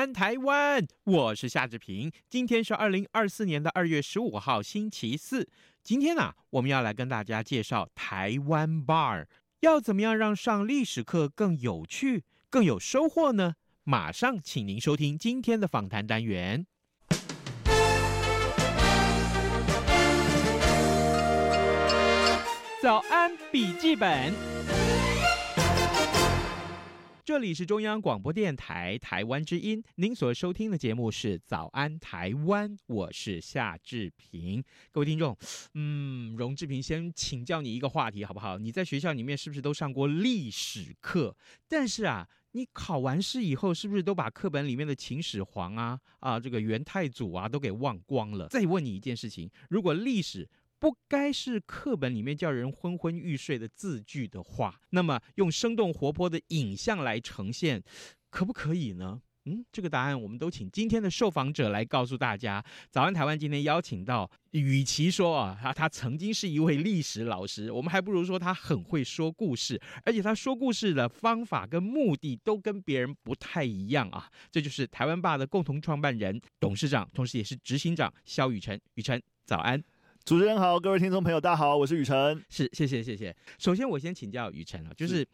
安台湾，我是夏志平。今天是二零二四年的二月十五号，星期四。今天呢、啊，我们要来跟大家介绍台湾 Bar，要怎么样让上历史课更有趣、更有收获呢？马上请您收听今天的访谈单元。早安笔记本，这里是中央广播电台台湾之音，您所收听的节目是《早安台湾》，我是夏志平。各位听众，嗯，荣志平先请教你一个话题好不好？你在学校里面是不是都上过历史课？但是啊，你考完试以后，是不是都把课本里面的秦始皇啊、啊这个元太祖啊都给忘光了？再问你一件事情，如果历史不该是课本里面叫人昏昏欲睡的字句的话，那么用生动活泼的影像来呈现，可不可以呢？嗯，这个答案我们都请今天的受访者来告诉大家。早安台湾今天邀请到，与其说啊，他他曾经是一位历史老师，我们还不如说他很会说故事，而且他说故事的方法跟目的都跟别人不太一样啊。这就是台湾爸的共同创办人、董事长，同时也是执行长萧宇辰。宇辰，早安。主持人好，各位听众朋友，大家好，我是雨辰。是，谢谢，谢谢。首先，我先请教雨辰啊，就是，是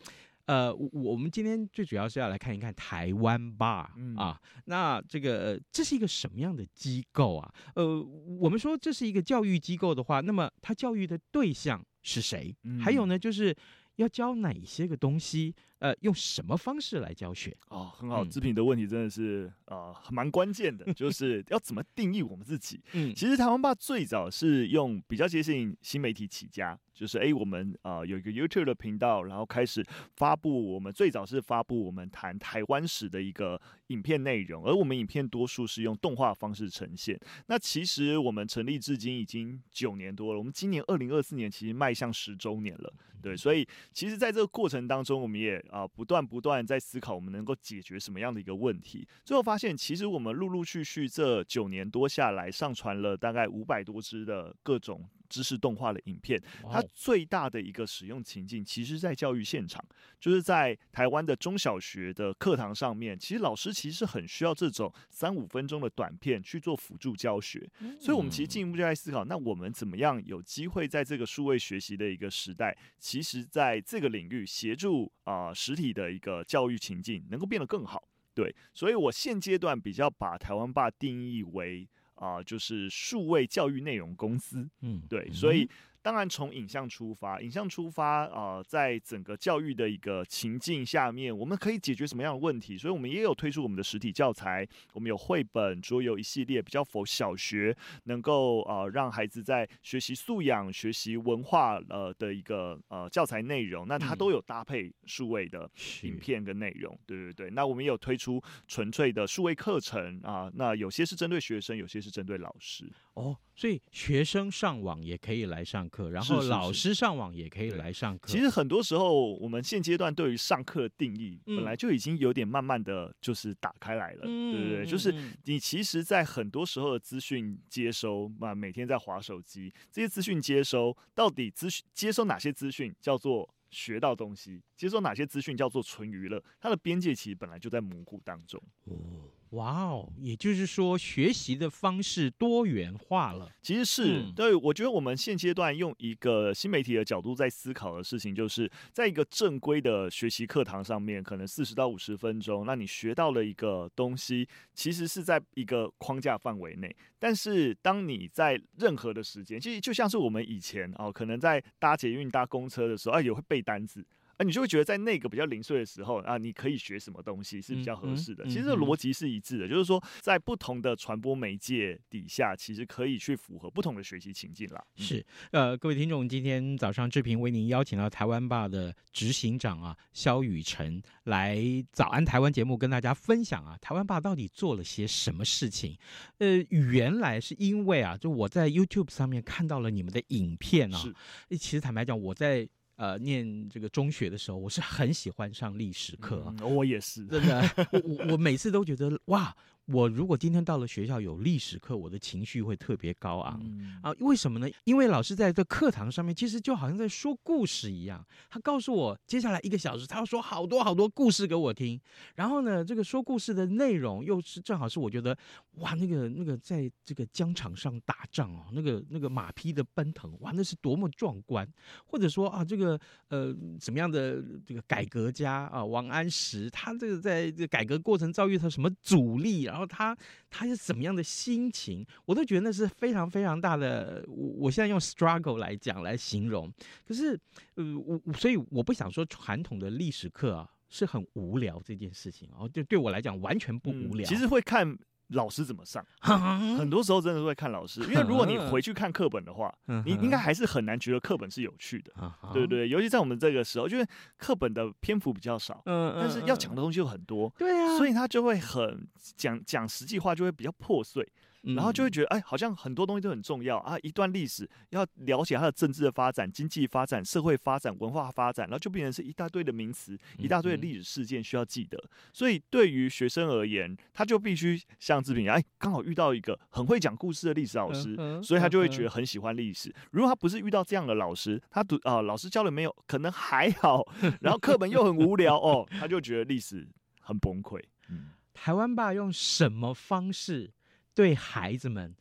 呃，我们今天最主要是要来看一看台湾吧、嗯、啊。那这个这是一个什么样的机构啊？呃，我们说这是一个教育机构的话，那么它教育的对象是谁？嗯、还有呢，就是。要教哪些个东西？呃，用什么方式来教学？哦，很好，志平的问题真的是呃蛮关键的，就 是要怎么定义我们自己？嗯，其实台湾爸最早是用比较接近新媒体起家，就是哎，我们呃有一个 YouTube 的频道，然后开始发布我们最早是发布我们谈台湾史的一个影片内容，而我们影片多数是用动画方式呈现。那其实我们成立至今已经九年多了，我们今年二零二四年其实迈向十周年了，对，所以。其实，在这个过程当中，我们也啊啊不断不断在思考，我们能够解决什么样的一个问题。最后发现，其实我们陆陆续续这九年多下来，上传了大概五百多只的各种。知识动画的影片，它最大的一个使用情境，其实，在教育现场，就是在台湾的中小学的课堂上面，其实老师其实很需要这种三五分钟的短片去做辅助教学。所以，我们其实进一步就在思考，那我们怎么样有机会在这个数位学习的一个时代，其实在这个领域协助啊、呃、实体的一个教育情境能够变得更好。对，所以我现阶段比较把台湾霸定义为。啊、呃，就是数位教育内容公司，嗯，对，所以。当然，从影像出发，影像出发啊、呃，在整个教育的一个情境下面，我们可以解决什么样的问题？所以，我们也有推出我们的实体教材，我们有绘本、桌游一系列，比较符合小学能够呃让孩子在学习素养、学习文化呃的一个呃教材内容，那它都有搭配数位的影片跟内容。对对对，那我们也有推出纯粹的数位课程啊、呃，那有些是针对学生，有些是针对老师。哦，所以学生上网也可以来上课。然后老师上网也可以来上课。其实很多时候，我们现阶段对于上课的定义，本来就已经有点慢慢的就是打开来了，嗯、对不对？就是你其实，在很多时候的资讯接收，嘛，每天在划手机，这些资讯接收，到底资讯接收哪些资讯叫做学到东西，接收哪些资讯叫做纯娱乐，它的边界其实本来就在模糊当中。哦。哇哦，也就是说，学习的方式多元化了。其实是、嗯、对，我觉得我们现阶段用一个新媒体的角度在思考的事情，就是在一个正规的学习课堂上面，可能四十到五十分钟，那你学到了一个东西，其实是在一个框架范围内。但是，当你在任何的时间，其实就像是我们以前哦，可能在搭捷运、搭公车的时候，啊，也会背单字。啊，你就会觉得在那个比较零碎的时候啊，你可以学什么东西是比较合适的。嗯嗯、其实这逻辑是一致的，嗯、就是说在不同的传播媒介底下，其实可以去符合不同的学习情境啦。嗯、是，呃，各位听众，今天早上志平为您邀请到台湾吧的执行长啊，肖雨辰来早安台湾节目跟大家分享啊，台湾吧到底做了些什么事情？呃，原来是因为啊，就我在 YouTube 上面看到了你们的影片啊，是其实坦白讲，我在。呃，念这个中学的时候，我是很喜欢上历史课，嗯，我也是，真的，我我我每次都觉得哇。我如果今天到了学校有历史课，我的情绪会特别高昂、嗯、啊！为什么呢？因为老师在这课堂上面，其实就好像在说故事一样。他告诉我，接下来一个小时，他要说好多好多故事给我听。然后呢，这个说故事的内容又是正好是我觉得，哇，那个那个在这个疆场上打仗哦，那个那个马匹的奔腾，哇，那是多么壮观！或者说啊，这个呃，什么样的这个改革家啊，王安石，他这个在这个改革过程遭遇他什么阻力啊？然后他他是怎么样的心情，我都觉得那是非常非常大的。我我现在用 struggle 来讲来形容，可是呃我所以我不想说传统的历史课啊是很无聊这件事情哦，就对我来讲完全不无聊。嗯，其实会看。老师怎么上？很多时候真的是会看老师，因为如果你 回去看课本的话，你应该还是很难觉得课本是有趣的，对不对？尤其在我们这个时候，就是课本的篇幅比较少，但是要讲的东西又很多，对啊，所以他就会很讲讲实际话，就会比较破碎。然后就会觉得，哎，好像很多东西都很重要啊！一段历史要了解它的政治的发展、经济发展、社会发展、文化发展，然后就变成是一大堆的名词、一大堆的历史事件需要记得。所以对于学生而言，他就必须像志平一样，哎，刚好遇到一个很会讲故事的历史老师，所以他就会觉得很喜欢历史。如果他不是遇到这样的老师，他读啊，老师教的没有，可能还好，然后课本又很无聊哦，他就觉得历史很崩溃。嗯，台湾爸用什么方式？对孩子们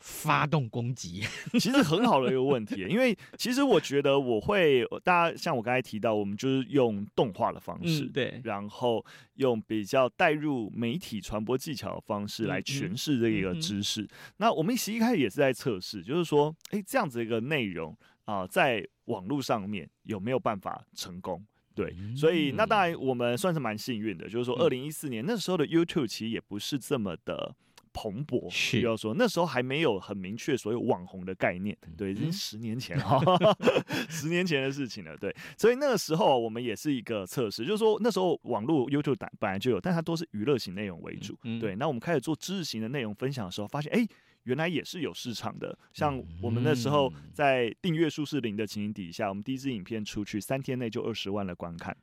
发动攻击，其实很好的一个问题，因为其实我觉得我会，大家像我刚才提到，我们就是用动画的方式，对，然后用比较带入媒体传播技巧的方式来诠释这一个知识。那我们其实一开始也是在测试，就是说，哎，这样子一个内容啊，在网络上面有没有办法成功？对，所以那当然我们算是蛮幸运的，就是说，二零一四年那时候的 YouTube 其实也不是这么的。蓬勃，需要说那时候还没有很明确所有网红的概念，对，已经十年前了，十年前的事情了，对，所以那个时候我们也是一个测试，就是说那时候网络 YouTube 本来就有，但它都是娱乐型内容为主，对，那我们开始做知识型的内容分享的时候，发现哎。原来也是有市场的，像我们那时候在订阅数是零的情形底下，我们第一支影片出去三天内就二十万的观看，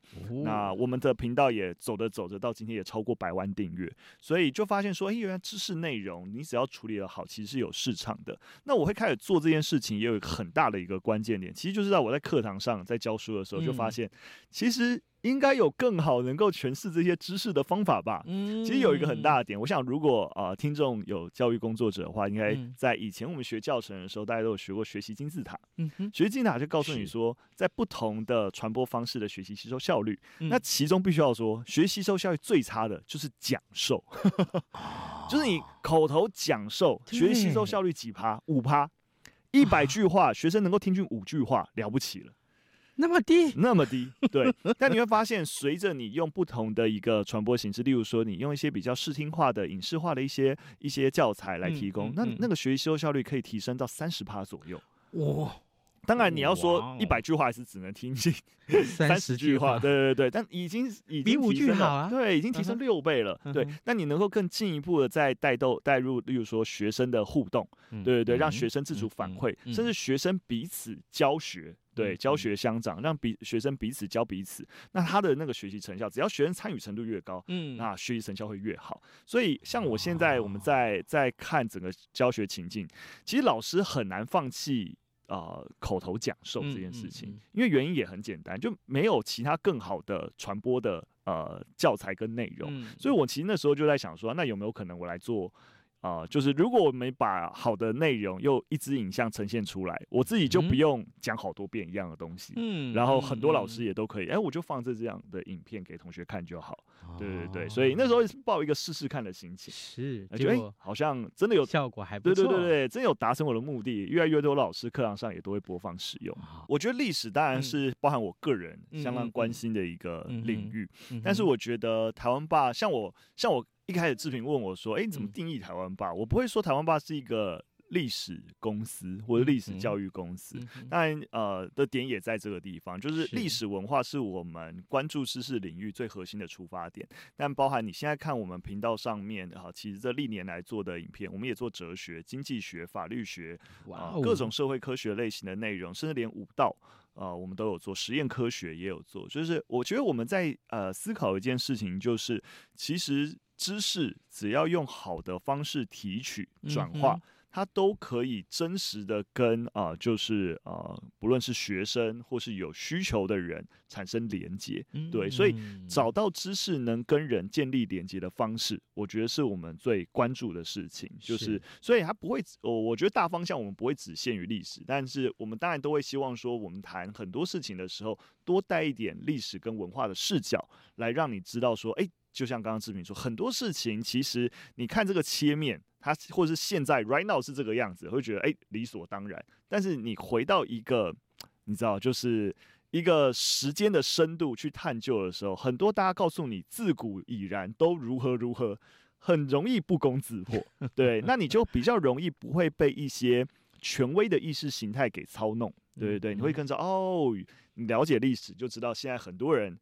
那我们的频道也走着走着到今天也超过百万订阅，所以就发现说，哎，原来知识内容你只要处理得好，其实是有市场的。那我会开始做这件事情，也有很大的一个关键点，其实就是在我在课堂上在教书的时候就发现，其实。应该有更好能够诠释这些知识的方法吧？嗯，其实有一个很大的点，我想如果啊、呃、听众有教育工作者的话，应该在以前我们学教程的时候，大家都有学过学习金字塔。嗯哼，学习金字塔就告诉你说，在不同的传播方式的学习吸收效率，那其中必须要说，学习吸收效率最差的就是讲授，就是你口头讲授，学习吸收效率几趴？五趴，一百句话，学生能够听进五句话，了不起了。那么低，那么低，对。但你会发现，随着你用不同的一个传播形式，例如说，你用一些比较视听化的、影视化的一些一些教材来提供，嗯嗯嗯、那那个学习吸收效率可以提升到三十趴左右。哇！当然，你要说一百句话还是只能听进 三十句话，对对对。但已经已经比五句好啊，对，已经提升六倍了。对，那你能够更进一步的再带动带入，例如说学生的互动，对对对，让学生自主反馈，甚至学生彼此教学。对，教学相长，让彼学生彼此教彼此，那他的那个学习成效，只要学生参与程度越高，嗯，那学习成效会越好。所以，像我现在我们在在看整个教学情境，其实老师很难放弃啊、呃、口头讲授这件事情，因为原因也很简单，就没有其他更好的传播的呃教材跟内容。所以我其实那时候就在想说，那有没有可能我来做？啊、呃，就是如果我们把好的内容又一支影像呈现出来，我自己就不用讲好多遍一样的东西，嗯，然后很多老师也都可以，哎、我就放这这样的影片给同学看就好，哦、对对对，所以那时候抱一个试试看的心情，是，觉得、欸、好像真的有效果还不错，对对对对，真有达成我的目的，越来越多老师课堂上也都会播放使用。哦、我觉得历史当然是包含我个人相当关心的一个领域，嗯嗯嗯、但是我觉得台湾吧，像我像我。一开始志平问我说：“哎，你怎么定义台湾霸？”我不会说台湾霸是一个历史公司或者历史教育公司。当然，呃，的点也在这个地方，就是历史文化是我们关注知识领域最核心的出发点。但包含你现在看我们频道上面哈，其实这历年来做的影片，我们也做哲学、经济学、法律学啊，各种社会科学类型的内容，甚至连武道。呃，我们都有做实验科学，也有做。就是我觉得我们在呃思考一件事情，就是其实知识只要用好的方式提取转化。嗯它都可以真实的跟啊、呃，就是啊、呃，不论是学生或是有需求的人产生连接，对，所以找到知识能跟人建立连接的方式，我觉得是我们最关注的事情。就是，所以它不会，我我觉得大方向我们不会只限于历史，但是我们当然都会希望说，我们谈很多事情的时候，多带一点历史跟文化的视角，来让你知道说，哎，就像刚刚志平说，很多事情其实你看这个切面。它或者是现在 right now 是这个样子，会觉得哎、欸、理所当然。但是你回到一个你知道，就是一个时间的深度去探究的时候，很多大家告诉你自古已然都如何如何，很容易不攻自破。对，那你就比较容易不会被一些权威的意识形态给操弄。对对对，你会跟着哦，你了解历史就知道现在很多人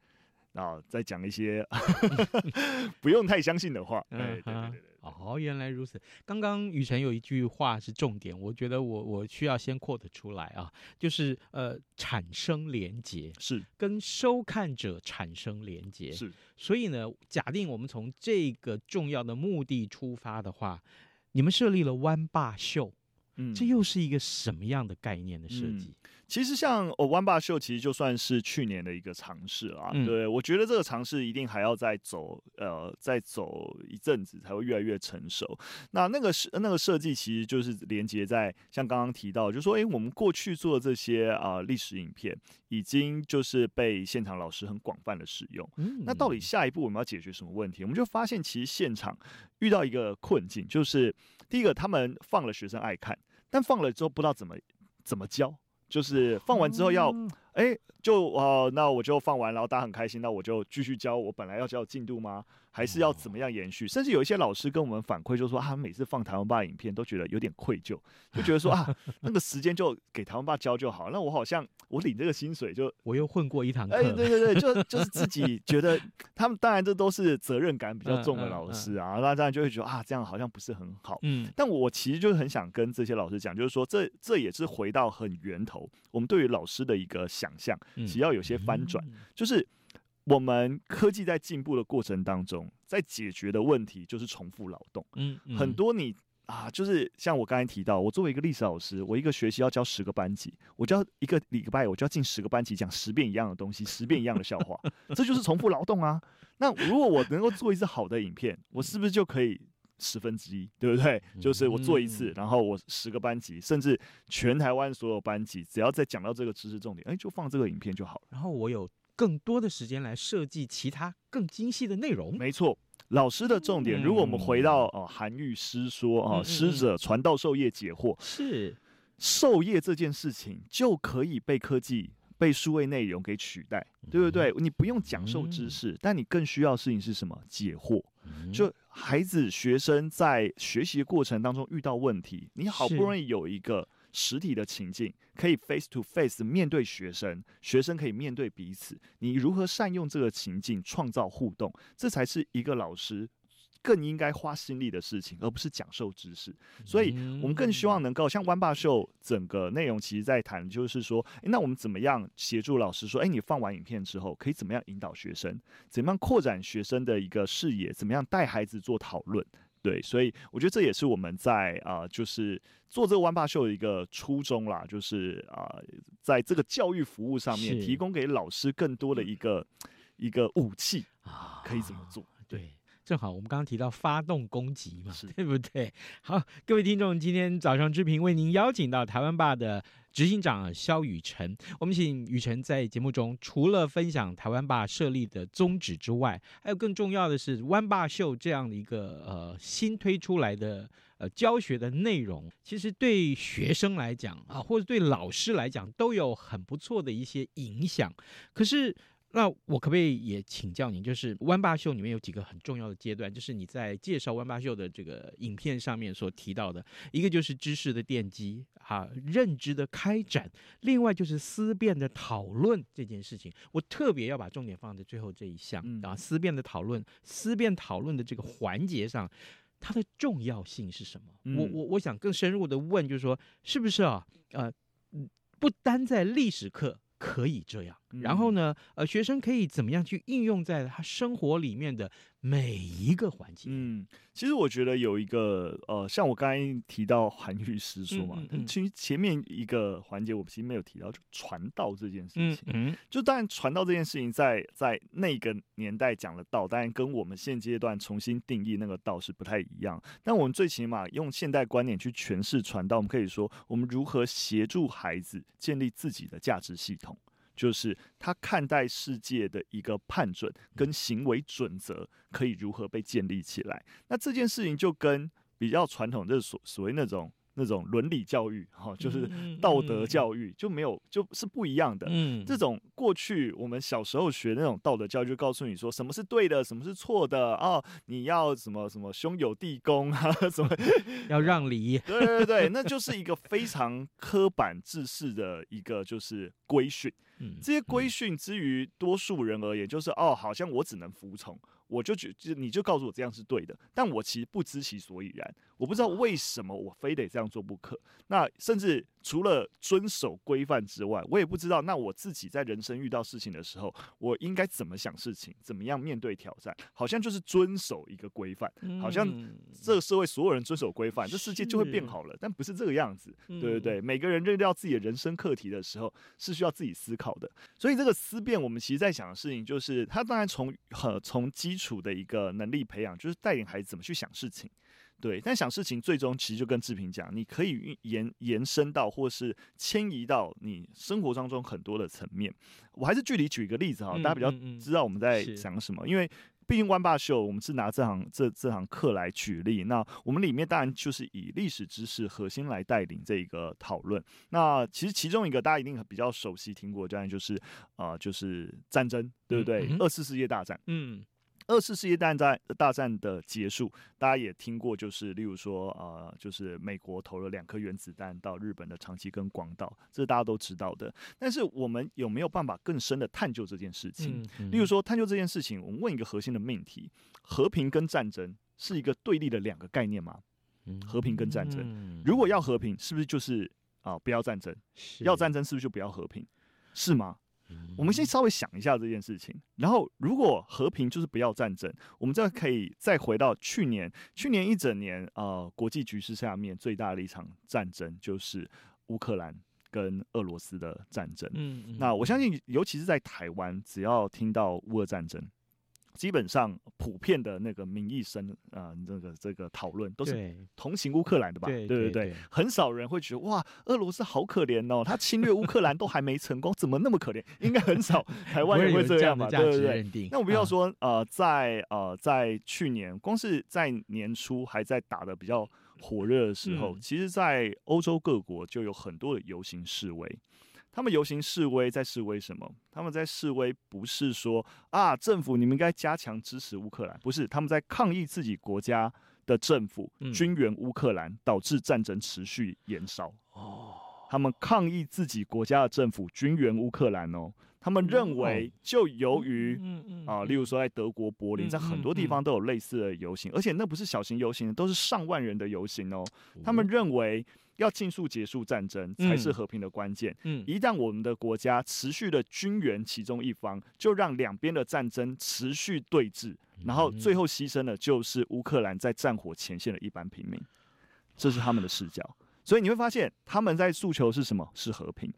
啊再讲一些 不用太相信的话。对对对对。哦，原来如此。刚刚雨辰有一句话是重点，我觉得我我需要先 quote 出来啊，就是呃，产生连结是跟收看者产生连结是，所以呢，假定我们从这个重要的目的出发的话，你们设立了湾霸秀，嗯，这又是一个什么样的概念的设计？嗯其实像哦，湾霸秀其实就算是去年的一个尝试啊。嗯、对，我觉得这个尝试一定还要再走，呃，再走一阵子才会越来越成熟。那那个设那个设计其实就是连接在像刚刚提到，就是说，哎，我们过去做的这些啊、呃、历史影片，已经就是被现场老师很广泛的使用。嗯、那到底下一步我们要解决什么问题？我们就发现其实现场遇到一个困境，就是第一个他们放了学生爱看，但放了之后不知道怎么怎么教。就是放完之后要，哎、欸，就呃，那我就放完，然后大家很开心，那我就继续教我本来要教的进度吗？还是要怎么样延续？甚至有一些老师跟我们反馈，就说他们每次放台湾爸影片都觉得有点愧疚，就觉得说啊，那个时间就给台湾爸教就好。那我好像我领这个薪水就我又混过一堂课，哎，对对对，就就是自己觉得他们当然这都是责任感比较重的老师啊，那当然就会觉得啊，这样好像不是很好。嗯，但我其实就是很想跟这些老师讲，就是说这这也是回到很源头，我们对于老师的一个想象，只要有些翻转，就是。我们科技在进步的过程当中，在解决的问题就是重复劳动。嗯，嗯，很多你啊，就是像我刚才提到，我作为一个历史老师，我一个学期要教十个班级，我教一个礼拜，我就要进十个班级讲十遍一样的东西，十遍一样的笑话，这就是重复劳动啊。那如果我能够做一次好的影片，我是不是就可以十分之一，对不对？就是我做一次，然后我十个班级，甚至全台湾所有班级，只要再讲到这个知识重点，哎，就放这个影片就好了。然后我有。更多的时间来设计其他更精细的内容。没错，老师的重点，如果我们回到哦，韩愈诗说啊，师者，传道授业解惑。是授业这件事情就可以被科技、被数位内容给取代，对不对？你不用讲授知识，但你更需要的事情是什么？解惑。就孩子、学生在学习的过程当中遇到问题，你好不容易有一个。实体的情境可以 face to face 面对学生，学生可以面对彼此。你如何善用这个情境创造互动，这才是一个老师更应该花心力的事情，而不是讲授知识。所以，我们更希望能够像湾霸秀整个内容，其实在谈就是说，诶，那我们怎么样协助老师说，诶，你放完影片之后，可以怎么样引导学生，怎么样扩展学生的一个视野，怎么样带孩子做讨论。对，所以我觉得这也是我们在啊、呃，就是做这个湾霸秀的一个初衷啦，就是啊、呃，在这个教育服务上面，提供给老师更多的一个一个武器啊，可以怎么做？对。正好我们刚刚提到发动攻击嘛，对不对？好，各位听众，今天早上之平为您邀请到台湾吧的执行长萧雨辰，我们请雨辰在节目中除了分享台湾吧设立的宗旨之外，还有更重要的是湾吧秀这样的一个呃新推出来的呃教学的内容，其实对学生来讲啊，或者对老师来讲都有很不错的一些影响。可是。那我可不可以也请教您，就是湾吧秀里面有几个很重要的阶段，就是你在介绍湾吧秀的这个影片上面所提到的，一个就是知识的奠基，哈，认知的开展，另外就是思辨的讨论这件事情，我特别要把重点放在最后这一项啊，思辨的讨论，思辨讨论的这个环节上，它的重要性是什么？我我我想更深入的问，就是说，是不是啊？呃，不单在历史课。可以这样，然后呢，呃，学生可以怎么样去应用在他生活里面的每一个环节？嗯，其实我觉得有一个，呃，像我刚才提到韩愈师说嘛，嗯嗯、其实前面一个环节我们其实没有提到，就传道这件事情。嗯，嗯就当然传道这件事情在在那个年代讲的道，当然跟我们现阶段重新定义那个道是不太一样。但我们最起码用现代观念去诠释传道，我们可以说，我们如何协助孩子建立自己的价值系统。就是他看待世界的一个判准跟行为准则可以如何被建立起来？那这件事情就跟比较传统，就是所所谓那种那种伦理教育，哈，就是道德教育就没有就是不一样的。嗯，这种过去我们小时候学那种道德教育，就告诉你说什么是对的，什么是错的哦，你要什么什么兄友弟恭啊，什么 要让梨。对对对，那就是一个非常刻板制式的一个就是规训。这些规训之于多数人而言，就是哦，好像我只能服从，我就觉就你就告诉我这样是对的，但我其实不知其所以然，我不知道为什么我非得这样做不可。那甚至除了遵守规范之外，我也不知道，那我自己在人生遇到事情的时候，我应该怎么想事情，怎么样面对挑战？好像就是遵守一个规范，好像这个社会所有人遵守规范，这世界就会变好了，但不是这个样子，对对对。每个人认到自己的人生课题的时候，是需要自己思考。的，所以这个思辨，我们其实在想的事情，就是他当然从呃从基础的一个能力培养，就是带领孩子怎么去想事情，对。但想事情最终其实就跟志平讲，你可以延延伸到，或是迁移到你生活当中很多的层面。我还是具体举一个例子哈，大家比较知道我们在讲什么，因为。毕竟湾霸秀，我们是拿这堂这这堂课来举例。那我们里面当然就是以历史知识核心来带领这一个讨论。那其实其中一个大家一定比较熟悉听过，这样就是啊、呃，就是战争，对不对？嗯嗯、二次世界大战。嗯。二次世界大战大战的结束，大家也听过，就是例如说，呃，就是美国投了两颗原子弹到日本的长崎跟广岛，这是大家都知道的。但是我们有没有办法更深的探究这件事情？嗯嗯、例如说，探究这件事情，我们问一个核心的命题：和平跟战争是一个对立的两个概念吗？和平跟战争，如果要和平，是不是就是啊、呃、不要战争？要战争是不是就不要和平？是吗？我们先稍微想一下这件事情，然后如果和平就是不要战争，我们再可以再回到去年，去年一整年呃国际局势下面最大的一场战争就是乌克兰跟俄罗斯的战争。嗯，嗯，那我相信，尤其是在台湾，只要听到乌俄战争。基本上普遍的那个民意声啊，这、个这个讨论都是同情乌克兰的吧？对对对，很少人会觉得哇，俄罗斯好可怜哦，他侵略乌克兰都还没成功，怎么那么可怜？应该很少 台湾人会这样吧？对对对。那我们要说呃，在呃在去年，光是在年初还在打的比较火热的时候，嗯、其实，在欧洲各国就有很多的游行示威。他们游行示威，在示威什么？他们在示威不是说啊，政府你们应该加强支持乌克兰，不是，他们在抗议自己国家的政府军援乌克兰，导致战争持续延烧。哦，他们抗议自己国家的政府军援乌克兰哦，他们认为就由于啊，例如说在德国柏林，在很多地方都有类似的游行，而且那不是小型游行，都是上万人的游行哦。他们认为。要尽速结束战争才是和平的关键。嗯，一旦我们的国家持续的军援其中一方，就让两边的战争持续对峙，然后最后牺牲的就是乌克兰在战火前线的一般平民。这是他们的视角。所以你会发现他们在诉求是什么？是和平。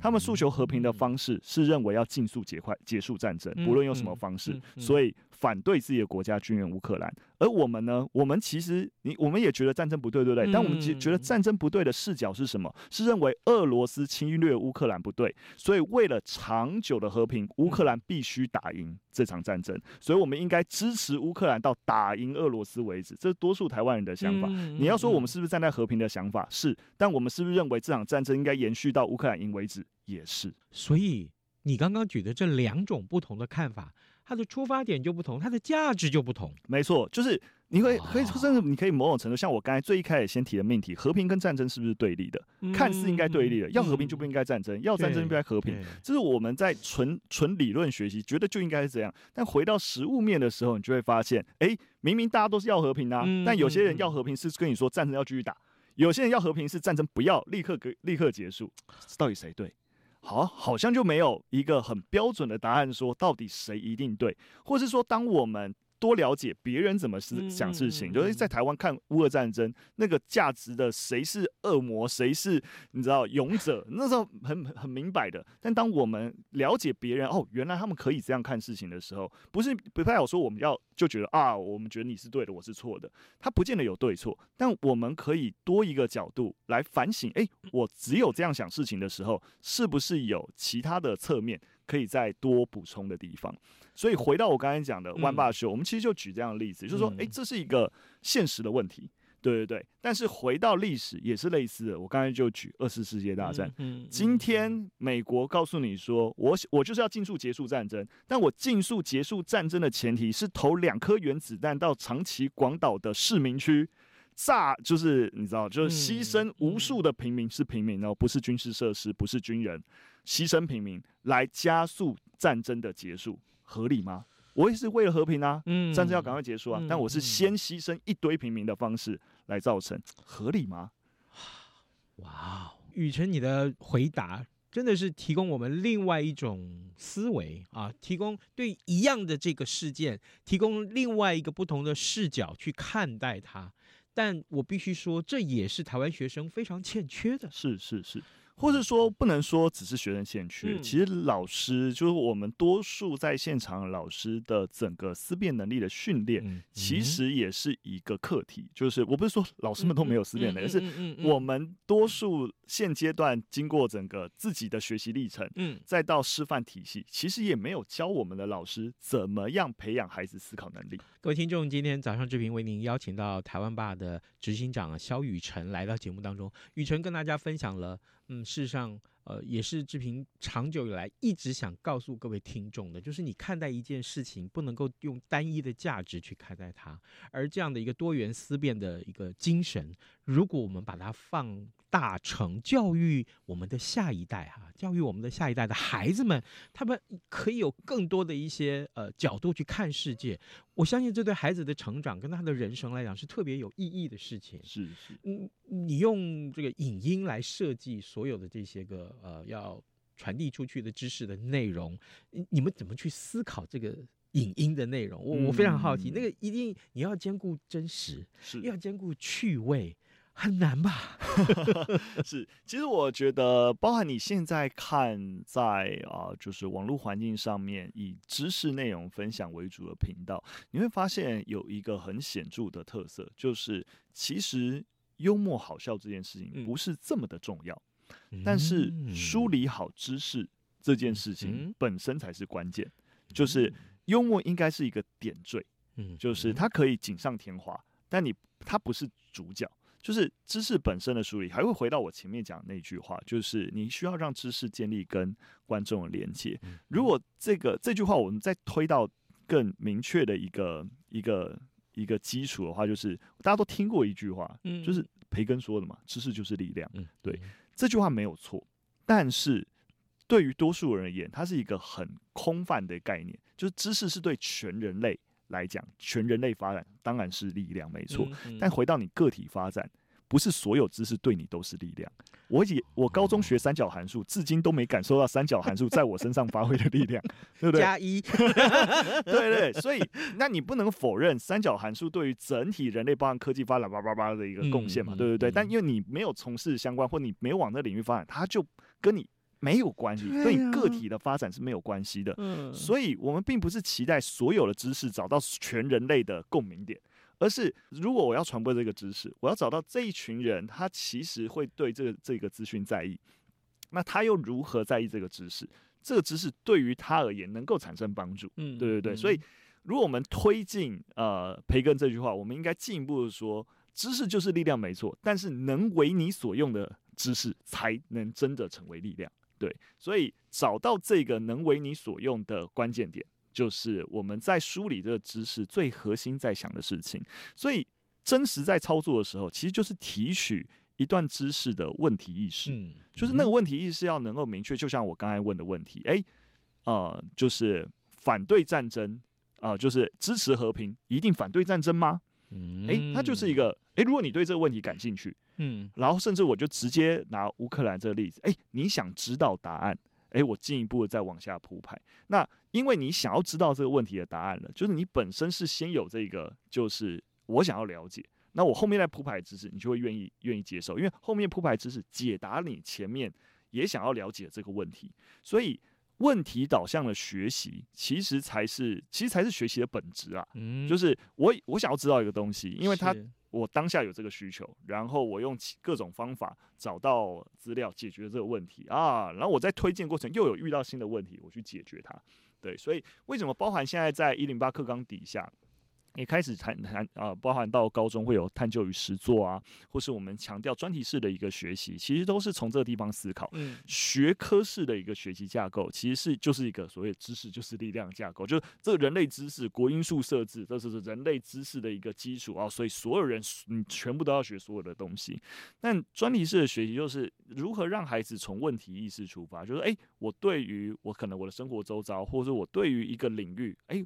他们诉求和平的方式是认为要尽速结快结束战争，不论用什么方式，所以反对自己的国家军援乌克兰。而我们呢，我们其实你我们也觉得战争不对，对不对？但我们觉觉得战争不对的视角是什么？是认为俄罗斯侵略乌克兰不对，所以为了长久的和平，乌克兰必须打赢这场战争，所以我们应该支持乌克兰到打赢俄罗斯为止。这是多数台湾人的想法。你要说我们是不是站在和平的想法？是，但我们是不是认为这场战争应该延续到乌克兰赢为止？也是。所以你刚刚举的这两种不同的看法，它的出发点就不同，它的价值就不同。没错，就是你会可以甚至你可以某种程度，像我刚才最一开始先提的命题，和平跟战争是不是对立的？嗯、看似应该对立的，要和平就不应该战争，嗯、要战争就不应该和平。这是我们在纯纯理论学习，觉得就应该是这样。但回到实物面的时候，你就会发现，哎、欸，明明大家都是要和平啊，嗯、但有些人要和平是跟你说战争要继续打，有些人要和平是战争不要立刻给立刻结束，到底谁对？好，好像就没有一个很标准的答案，说到底谁一定对，或是说当我们。多了解别人怎么思想事情，就是在台湾看乌俄战争，那个价值的谁是恶魔，谁是你知道勇者，那时候很很明白的。但当我们了解别人，哦，原来他们可以这样看事情的时候，不是不太好说我们要就觉得啊，我们觉得你是对的，我是错的，他不见得有对错，但我们可以多一个角度来反省，诶，我只有这样想事情的时候，是不是有其他的侧面可以再多补充的地方？所以回到我刚才讲的湾霸秀，我们其实就举这样的例子，就是说，诶，这是一个现实的问题，对对对。但是回到历史也是类似的，我刚才就举二次世界大战。嗯今天美国告诉你说，我我就是要尽速结束战争，但我尽速结束战争的前提是投两颗原子弹到长崎广岛的市民区，炸就是你知道，就是牺牲无数的平民，是平民哦，不是军事设施，不是军人，牺牲平民来加速战争的结束。合理吗？我也是为了和平啊，嗯，战争要赶快结束啊，嗯、但我是先牺牲一堆平民的方式来造成，合理吗？哇，雨辰，你的回答真的是提供我们另外一种思维啊，提供对一样的这个事件，提供另外一个不同的视角去看待它。但我必须说，这也是台湾学生非常欠缺的。是是是。或者说，不能说只是学生欠缺，嗯、其实老师就是我们多数在现场老师的整个思辨能力的训练，嗯、其实也是一个课题。就是我不是说老师们都没有思辨能力，而是我们多数现阶段经过整个自己的学习历程，嗯，再到师范体系，其实也没有教我们的老师怎么样培养孩子思考能力。各位听众，今天早上志平为您邀请到台湾爸的执行长肖雨辰来到节目当中，雨辰跟大家分享了。嗯，事实上，呃，也是志平长久以来一直想告诉各位听众的，就是你看待一件事情，不能够用单一的价值去看待它，而这样的一个多元思辨的一个精神，如果我们把它放大成教育我们的下一代哈，教育我们的下一代的孩子们，他们可以有更多的一些呃角度去看世界。我相信这对孩子的成长跟他的人生来讲是特别有意义的事情。是是，嗯，你用这个影音来设计所有的这些个呃要传递出去的知识的内容，你们怎么去思考这个影音的内容？我我非常好奇，嗯、那个一定你要兼顾真实，是要兼顾趣味。很难吧？是，其实我觉得，包含你现在看在啊、呃，就是网络环境上面以知识内容分享为主的频道，你会发现有一个很显著的特色，就是其实幽默好笑这件事情不是这么的重要，嗯、但是梳理好知识这件事情本身才是关键。嗯、就是幽默应该是一个点缀，嗯，就是它可以锦上添花，但你它不是主角。就是知识本身的梳理，还会回到我前面讲那句话，就是你需要让知识建立跟观众的连接。如果这个这句话我们再推到更明确的一个一个一个基础的话，就是大家都听过一句话，嗯就是培根说的嘛，知识就是力量。嗯对，这句话没有错，但是对于多数人而言，它是一个很空泛的概念，就是知识是对全人类。来讲，全人类发展当然是力量，没错。嗯嗯、但回到你个体发展，不是所有知识对你都是力量。我也我高中学三角函数，至今都没感受到三角函数在我身上发挥的力量，对不对？加一，对对。所以，那你不能否认三角函数对于整体人类包含科技发展叭叭叭的一个贡献嘛，嗯、对不对？嗯、但因为你没有从事相关，或你没有往那领域发展，它就跟你。没有关系，对你个体的发展是没有关系的。嗯，所以我们并不是期待所有的知识找到全人类的共鸣点，而是如果我要传播这个知识，我要找到这一群人，他其实会对这个这个资讯在意，那他又如何在意这个知识？这个知识对于他而言能够产生帮助。嗯，对对对。所以，如果我们推进呃培根这句话，我们应该进一步的说，知识就是力量，没错，但是能为你所用的知识才能真的成为力量。对，所以找到这个能为你所用的关键点，就是我们在梳理这个知识最核心在想的事情。所以真实在操作的时候，其实就是提取一段知识的问题意识，嗯，就是那个问题意识要能够明确。就像我刚才问的问题，诶，呃，就是反对战争啊，呃，就是支持和平，一定反对战争吗？嗯，诶，它就是一个，诶，如果你对这个问题感兴趣。嗯，然后甚至我就直接拿乌克兰这个例子，哎，你想知道答案，哎，我进一步的再往下铺排。那因为你想要知道这个问题的答案了，就是你本身是先有这个，就是我想要了解，那我后面再铺排知识，你就会愿意愿意接受，因为后面铺排知识解答你前面也想要了解这个问题，所以问题导向的学习其实才是其实才是学习的本质啊。嗯，就是我我想要知道一个东西，因为它。我当下有这个需求，然后我用各种方法找到资料解决这个问题啊，然后我在推荐过程又有遇到新的问题，我去解决它。对，所以为什么包含现在在一零八课纲底下？也开始谈谈啊，包含到高中会有探究与实作啊，或是我们强调专题式的一个学习，其实都是从这个地方思考。嗯，学科式的一个学习架构，其实是就是一个所谓知识就是力量架构，就是这个人类知识国因素设置，这是人类知识的一个基础啊。所以所有人你全部都要学所有的东西。但专题式的学习就是如何让孩子从问题意识出发，就是诶，我对于我可能我的生活周遭，或者是我对于一个领域，诶。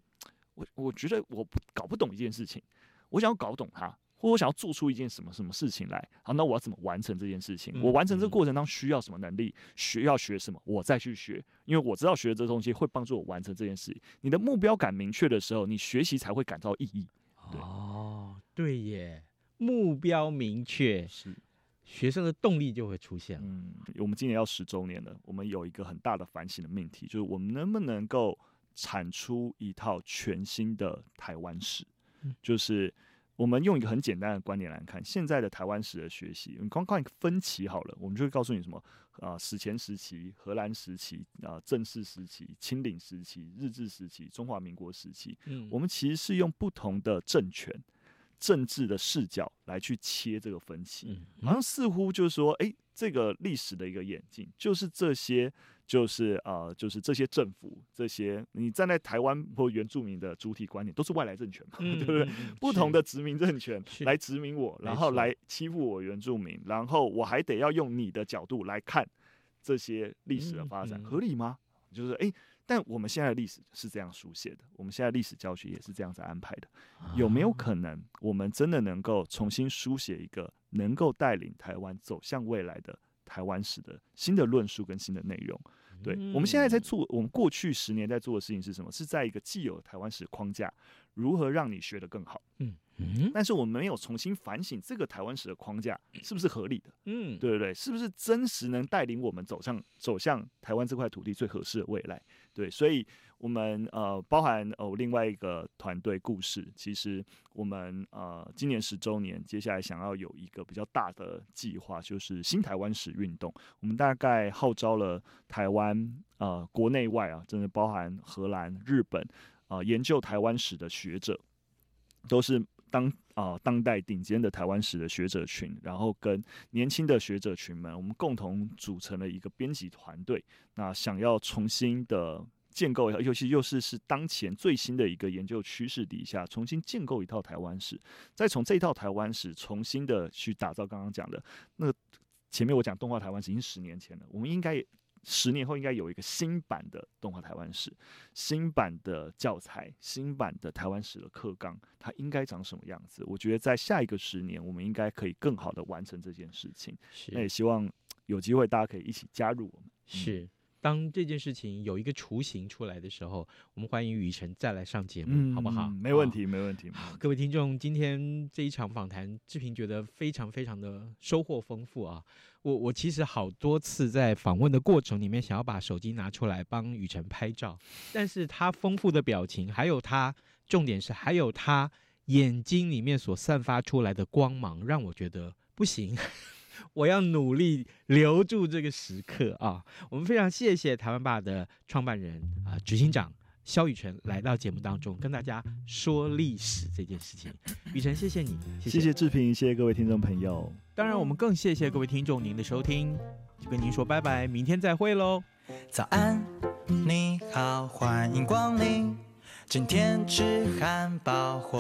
我我觉得我不搞不懂一件事情，我想要搞懂它，或我想要做出一件什么什么事情来。好，那我要怎么完成这件事情？我完成这个过程当中需要什么能力？学要学什么？我再去学，因为我知道学的这东西会帮助我完成这件事。你的目标感明确的时候，你学习才会感到意义。对哦，对耶，目标明确是学生的动力就会出现了。嗯，我们今年要十周年了，我们有一个很大的反省的命题，就是我们能不能够。产出一套全新的台湾史，就是我们用一个很简单的观点来看，现在的台湾史的学习，你光看分歧好了，我们就会告诉你什么啊，史前时期、荷兰时期啊、正式时期、清领时期、日治时期、中华民国时期，嗯，我们其实是用不同的政权、政治的视角来去切这个分期，好像似乎就是说，诶，这个历史的一个演进，就是这些。就是呃，就是这些政府，这些你站在台湾或原住民的主体观点，都是外来政权嘛，嗯、对不对？嗯、不同的殖民政权来殖民我，然后来欺负我原住民，然后我还得要用你的角度来看这些历史的发展，嗯嗯、合理吗？就是诶，但我们现在的历史是这样书写的，我们现在历史教学也是这样子安排的，有没有可能我们真的能够重新书写一个能够带领台湾走向未来的台湾史的新的论述跟新的内容？对，我们现在在做，我们过去十年在做的事情是什么？是在一个既有台湾史框架，如何让你学得更好？嗯嗯。但是我们没有重新反省这个台湾史的框架是不是合理的？嗯，对对对，是不是真实能带领我们走向走向台湾这块土地最合适的未来？对，所以。我们呃，包含哦，另外一个团队故事，其实我们呃，今年十周年，接下来想要有一个比较大的计划，就是新台湾史运动。我们大概号召了台湾呃，国内外啊，真的包含荷兰、日本啊、呃，研究台湾史的学者，都是当啊、当代顶尖的台湾史的学者群，然后跟年轻的学者群们，我们共同组成了一个编辑团队，那想要重新的。建构，尤其又是是当前最新的一个研究趋势底下，重新建构一套台湾史，再从这一套台湾史重新的去打造刚刚讲的那前面我讲动画台湾已经十年前了，我们应该十年后应该有一个新版的动画台湾史，新版的教材，新版的台湾史的课纲，它应该长什么样子？我觉得在下一个十年，我们应该可以更好的完成这件事情。那也希望有机会大家可以一起加入我们。是。当这件事情有一个雏形出来的时候，我们欢迎雨辰再来上节目，嗯、好不好？没问题，没问题。各位听众，今天这一场访谈，志平觉得非常非常的收获丰富啊！我我其实好多次在访问的过程里面，想要把手机拿出来帮雨辰拍照，但是他丰富的表情，还有他重点是还有他眼睛里面所散发出来的光芒，让我觉得不行。我要努力留住这个时刻啊！我们非常谢谢台湾爸的创办人啊，执行长肖雨辰来到节目当中，跟大家说历史这件事情。雨辰，谢谢你，谢谢，谢谢志平，谢谢各位听众朋友。当然，我们更谢谢各位听众您的收听，就跟您说拜拜，明天再会喽。早安，你好，欢迎光临，今天吃汉堡或